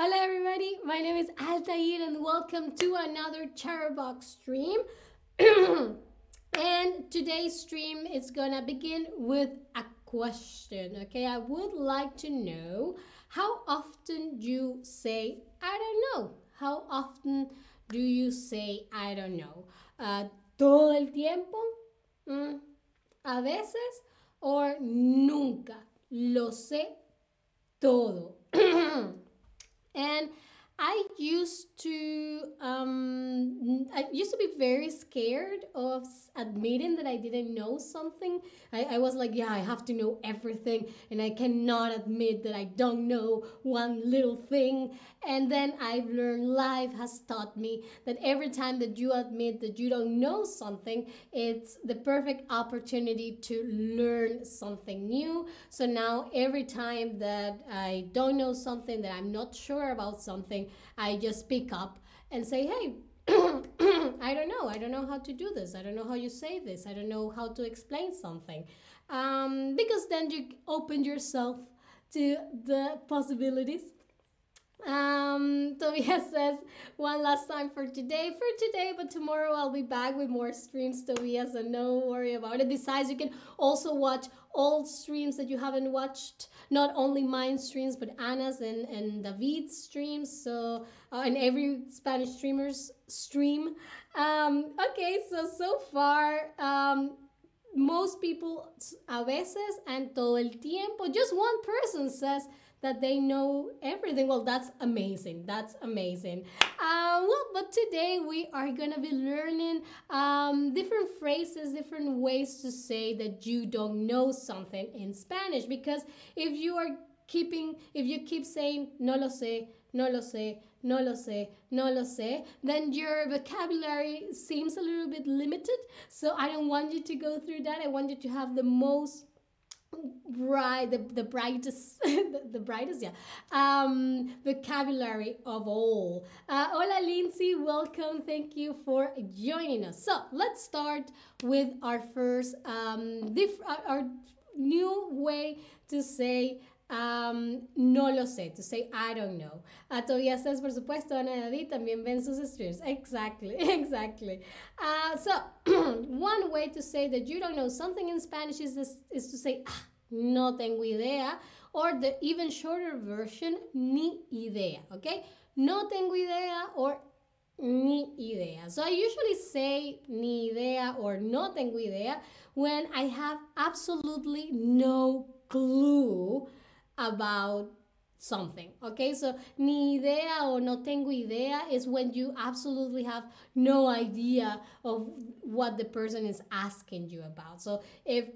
Hola everybody, my name is Altair and welcome to another Chatterbug stream. and today's stream is gonna begin with a question, okay? I would like to know how often do you say I don't know. How often do you say I don't know? Uh, todo el tiempo, mm, a veces, or nunca. Lo sé todo. and I used to um, I used to be very scared of admitting that I didn't know something. I, I was like, yeah, I have to know everything, and I cannot admit that I don't know one little thing. And then I've learned life has taught me that every time that you admit that you don't know something, it's the perfect opportunity to learn something new. So now every time that I don't know something, that I'm not sure about something, I just pick up and say, hey, I don't know. I don't know how to do this. I don't know how you say this. I don't know how to explain something. Um, because then you open yourself to the possibilities. Um, Tobias says, one last time for today, for today, but tomorrow I'll be back with more streams, Tobias, and no worry about it. Besides, you can also watch all streams that you haven't watched not only mine streams but Anna's and, and David's streams so uh, and every Spanish streamers stream um, okay so so far um, most people a veces and todo el tiempo just one person says that they know everything. Well, that's amazing. That's amazing. Uh, well, but today we are going to be learning um, different phrases, different ways to say that you don't know something in Spanish. Because if you are keeping, if you keep saying no lo sé, no lo sé, no lo sé, no lo sé, then your vocabulary seems a little bit limited. So I don't want you to go through that. I want you to have the most bright the, the brightest the, the, brightest yeah. Um vocabulary of all. Uh, hola lindsay. Welcome. Thank you for joining us. So let's start with our first um diff- our, our new way to say um, no lo sé, to say I don't know. Uh, todavía says, por supuesto, Ana David también ven sus streams. Exactly, exactly. Uh, so, one way to say that you don't know something in Spanish is, this, is to say, ah, no tengo idea, or the even shorter version, ni idea, okay? No tengo idea or ni idea. So I usually say ni idea or no tengo idea when I have absolutely no clue about something. Okay, so ni idea or no tengo idea is when you absolutely have no idea of what the person is asking you about. So if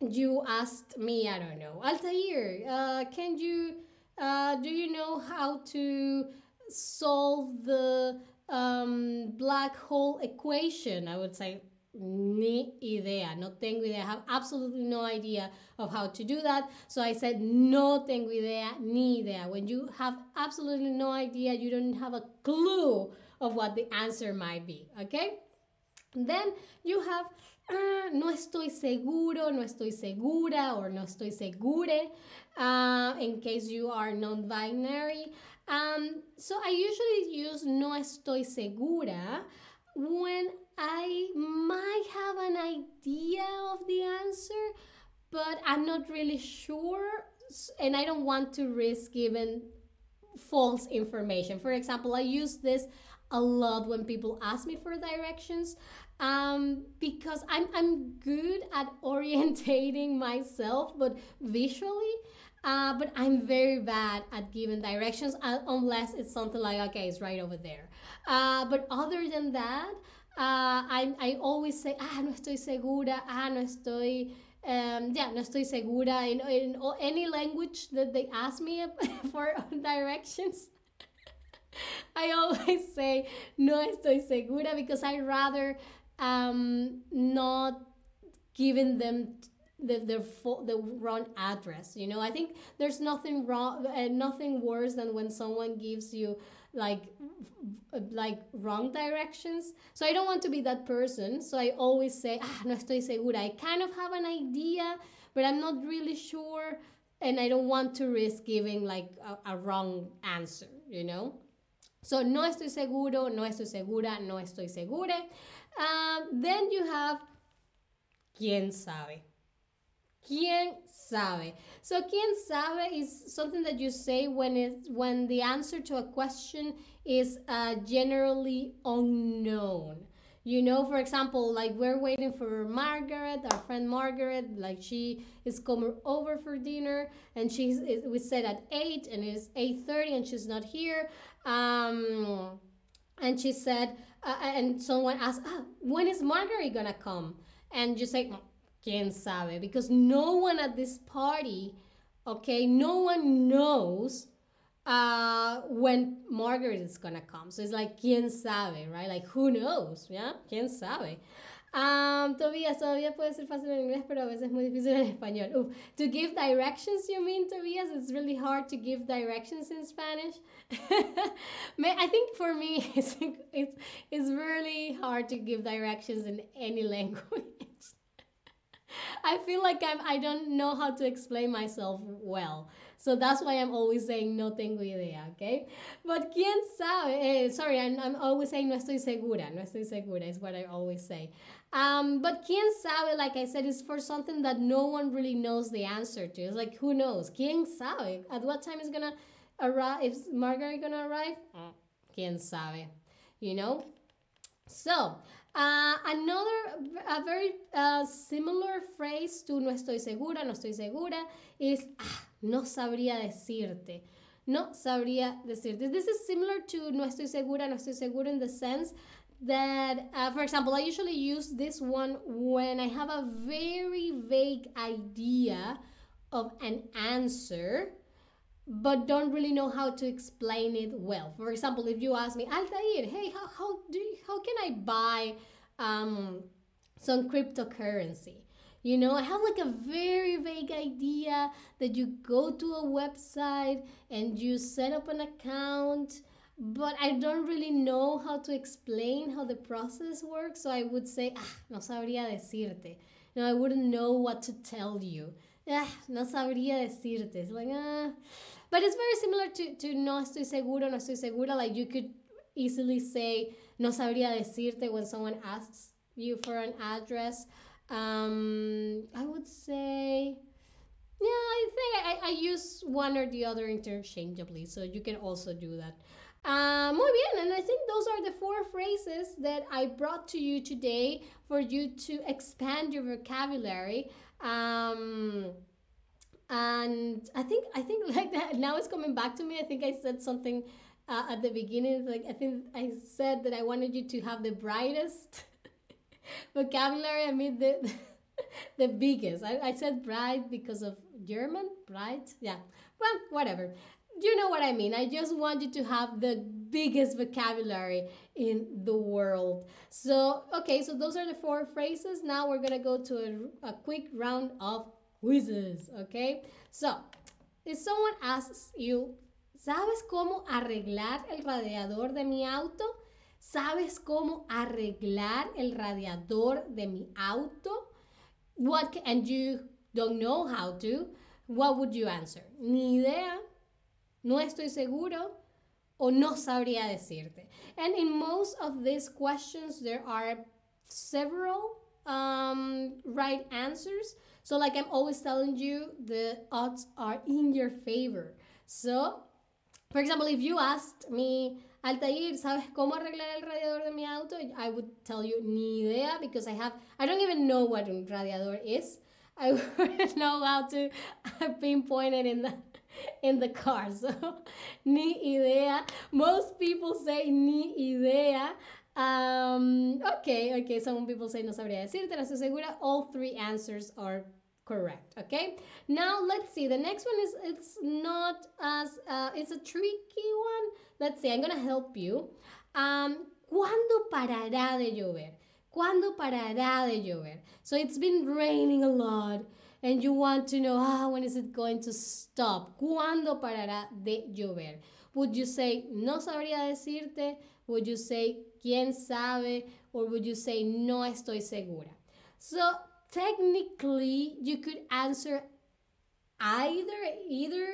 you asked me, I don't know, Altair, uh, can you, uh, do you know how to solve the um, black hole equation? I would say, ni idea, no tengo idea. I have absolutely no idea of how to do that. So I said, no tengo idea, ni idea. When you have absolutely no idea, you don't have a clue of what the answer might be, okay? Then you have uh, no estoy seguro, no estoy segura, or no estoy segure, uh, in case you are non-binary. Um, so I usually use no estoy segura when I might have an idea of the answer, but I'm not really sure and I don't want to risk giving false information. For example, I use this a lot when people ask me for directions um, because I'm, I'm good at orientating myself, but visually. Uh, but I'm very bad at giving directions uh, unless it's something like, okay, it's right over there. Uh, but other than that, uh, I, I always say, ah, no estoy segura, ah, no estoy, um, yeah, no estoy segura in, in any language that they ask me for directions. I always say, no estoy segura because I rather um, not giving them the the the wrong address. You know, I think there's nothing wrong, uh, nothing worse than when someone gives you like like wrong directions. So I don't want to be that person. So I always say, ah, no estoy segura. I kind of have an idea, but I'm not really sure. and I don't want to risk giving like a, a wrong answer, you know? So, no estoy seguro, no estoy segura, no estoy segura. Um, then you have quién sabe. ¿Quién sabe? So, ¿quién sabe is something that you say when it's when the answer to a question is uh, generally unknown. You know, for example, like we're waiting for Margaret, our friend Margaret, like she is coming over for dinner, and she's we said at eight, and it's eight thirty, and she's not here. Um, and she said, uh, and someone asked, ah, when is Margaret gonna come? And you say, quién sabe, because no one at this party, okay, no one knows uh, when Margaret is gonna come. So it's like, ¿quién sabe, right? Like, who knows, yeah? ¿Quién sabe? Um, Tobias, todavía puede ser fácil en inglés, pero a veces es muy difícil en español. Uf, to give directions, you mean, Tobias? It's really hard to give directions in Spanish. I think for me, it's, it's, it's really hard to give directions in any language. I feel like I'm, I don't know how to explain myself well. So that's why I'm always saying no tengo idea, okay? But quién sabe, eh, sorry, I'm, I'm always saying no estoy segura, no estoy segura is what I always say. Um, but quién sabe, like I said, is for something that no one really knows the answer to. It's like, who knows? Quién sabe? At what time is gonna arrive? Is Margaret gonna arrive? Mm, quién sabe? You know? So, uh, another a very uh, similar phrase to no estoy segura, no estoy segura is ah, no sabría decirte. No sabría decirte. This is similar to no estoy segura, no estoy seguro in the sense that, uh, for example, I usually use this one when I have a very vague idea of an answer but don't really know how to explain it well. For example, if you ask me, Altair, hey, how, how do you, how can I buy um, some cryptocurrency? You know, I have like a very vague idea that you go to a website and you set up an account, but I don't really know how to explain how the process works. So I would say, ah, no sabría decirte. No, I wouldn't know what to tell you. Ah, no sabría decirte. It's like, ah. But it's very similar to, to no estoy seguro, no estoy segura. Like you could easily say, no sabría decirte when someone asks you for an address. Um, I would say, yeah, I think I, I use one or the other interchangeably. So you can also do that. Uh, muy bien, and I think those are the four phrases that I brought to you today for you to expand your vocabulary. Um, and I think I think like that now it's coming back to me. I think I said something uh, at the beginning. Like I think I said that I wanted you to have the brightest vocabulary. I mean the the biggest. I, I said bright because of German. Bright, yeah. Well, whatever. You know what I mean. I just want you to have the biggest vocabulary in the world. So, okay, so those are the four phrases. Now we're gonna go to a, a quick round of quizzes, okay? So, if someone asks you, ¿sabes cómo arreglar el radiador de mi auto? ¿Sabes cómo arreglar el radiador de mi auto? What and you don't know how to, what would you answer? Ni idea, no estoy seguro, o no sabría decirte. And in most of these questions, there are several um, right answers. So, like I'm always telling you, the odds are in your favor. So, for example, if you asked me, Altair, ¿sabes cómo arreglar el radiador de mi auto? I would tell you, ni idea, because I have, I don't even know what a radiador is. I wouldn't know how to been pointed in the in the car. So, ni idea. Most people say ni idea. Um, okay, okay. Some people say no sabría decirte, no estoy segura. All three answers are correct. Okay. Now let's see. The next one is it's not as uh, it's a tricky one. Let's see. I'm gonna help you. Um, ¿Cuándo parará de llover? ¿Cuándo parará de llover? So it's been raining a lot and you want to know ah, when is it going to stop? ¿Cuándo parará de llover? Would you say no sabría decirte? Would you say quién sabe? Or would you say no estoy segura? So technically, you could answer either either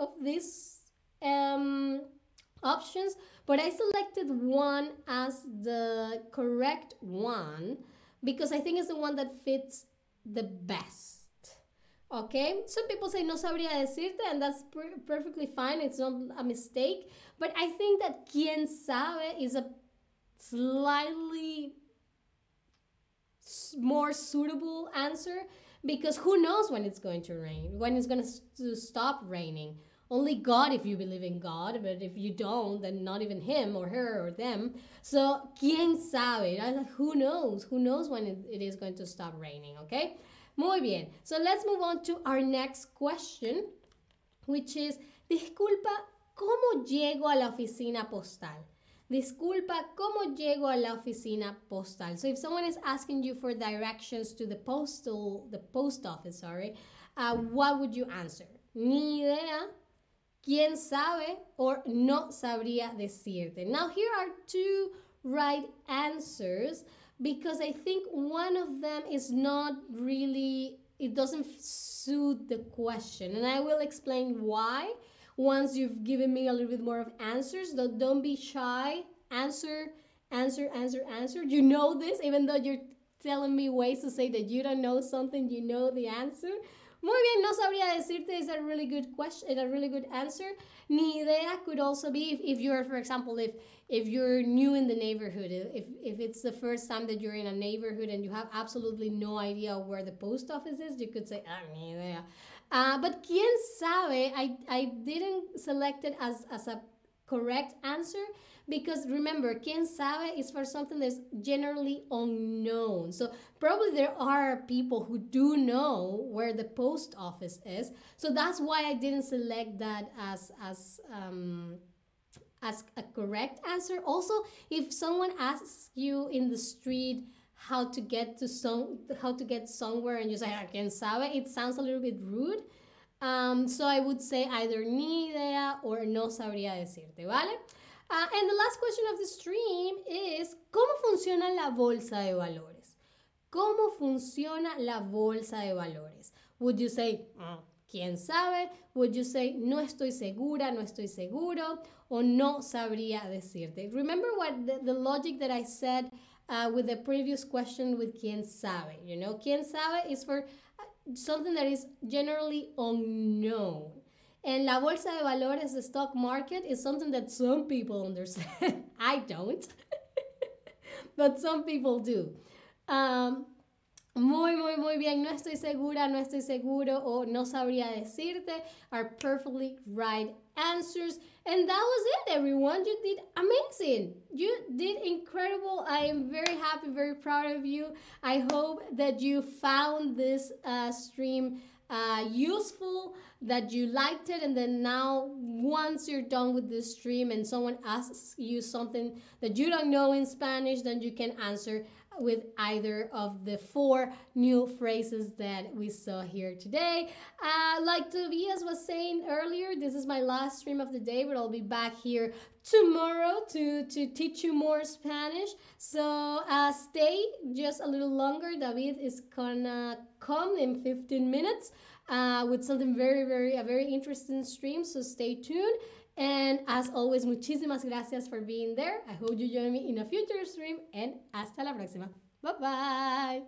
of these um, options, but I selected one as the correct one because I think it's the one that fits the best. Okay, some people say no sabría decirte, and that's per perfectly fine. It's not a mistake, but I think that quien sabe is a slightly more suitable answer because who knows when it's going to rain, when it's going to stop raining. Only God if you believe in God, but if you don't, then not even him or her or them. So, quién sabe? Who knows? Who knows when it, is going to stop raining, okay? Muy bien. So, let's move on to our next question, which is, disculpa, ¿cómo llego a la oficina postal? Disculpa, ¿cómo llego a la oficina postal? So if someone is asking you for directions to the postal, the post office, sorry, uh, what would you answer? Ni idea, quién sabe, or no sabría decirte. Now here are two right answers because I think one of them is not really, it doesn't suit the question. And I will explain why once you've given me a little bit more of answers. Don't, don't be shy. Answer, answer, answer, answer. You know this, even though you're telling me ways to say that you don't know something, you know the answer. Muy bien, no sabría decirte is a really good question, a really good answer. Ni idea could also be if, if you're, for example, if if you're new in the neighborhood, if if it's the first time that you're in a neighborhood and you have absolutely no idea where the post office is, you could say, ah, ni idea. Uh, but quién sabe, I, I didn't select it as, as a correct answer because remember, quién sabe is for something that's generally unknown. So probably there are people who do know where the post office is. So that's why I didn't select that as as um, as a correct answer. Also, if someone asks you in the street how to get to some how to get somewhere and you say quién sabe it sounds a little bit rude um, so I would say either ni idea or no sabría decirte ¿vale? Uh, and the last question of the stream is ¿cómo funciona la bolsa de valores? ¿Cómo funciona la bolsa de valores? Would you say mm, quién sabe? Would you say no estoy segura, no estoy seguro o no sabría decirte? Remember what the, the logic that I said uh, with the previous question with quien sabe. You know, quien sabe is for uh, something that is generally unknown. And la bolsa de valores, the stock market, is something that some people understand. I don't, but some people do. Um, muy, muy, muy bien. No estoy segura, no estoy seguro, o no sabría decirte are perfectly right answers. And that was it, everyone. You did amazing. You did incredible. I am very happy, very proud of you. I hope that you found this uh, stream uh, useful, that you liked it, and then now, once you're done with this stream and someone asks you something that you don't know in Spanish, then you can answer with either of the four new phrases that we saw here today. Uh, like Tobias was saying earlier, this is my last stream of the day, but I'll be back here tomorrow to, to teach you more Spanish. So uh, stay just a little longer. David is gonna come in 15 minutes uh, with something very, very, a very interesting stream. So stay tuned. And as always, muchísimas gracias for being there. I hope you join me in a future stream and hasta la próxima. Bye bye.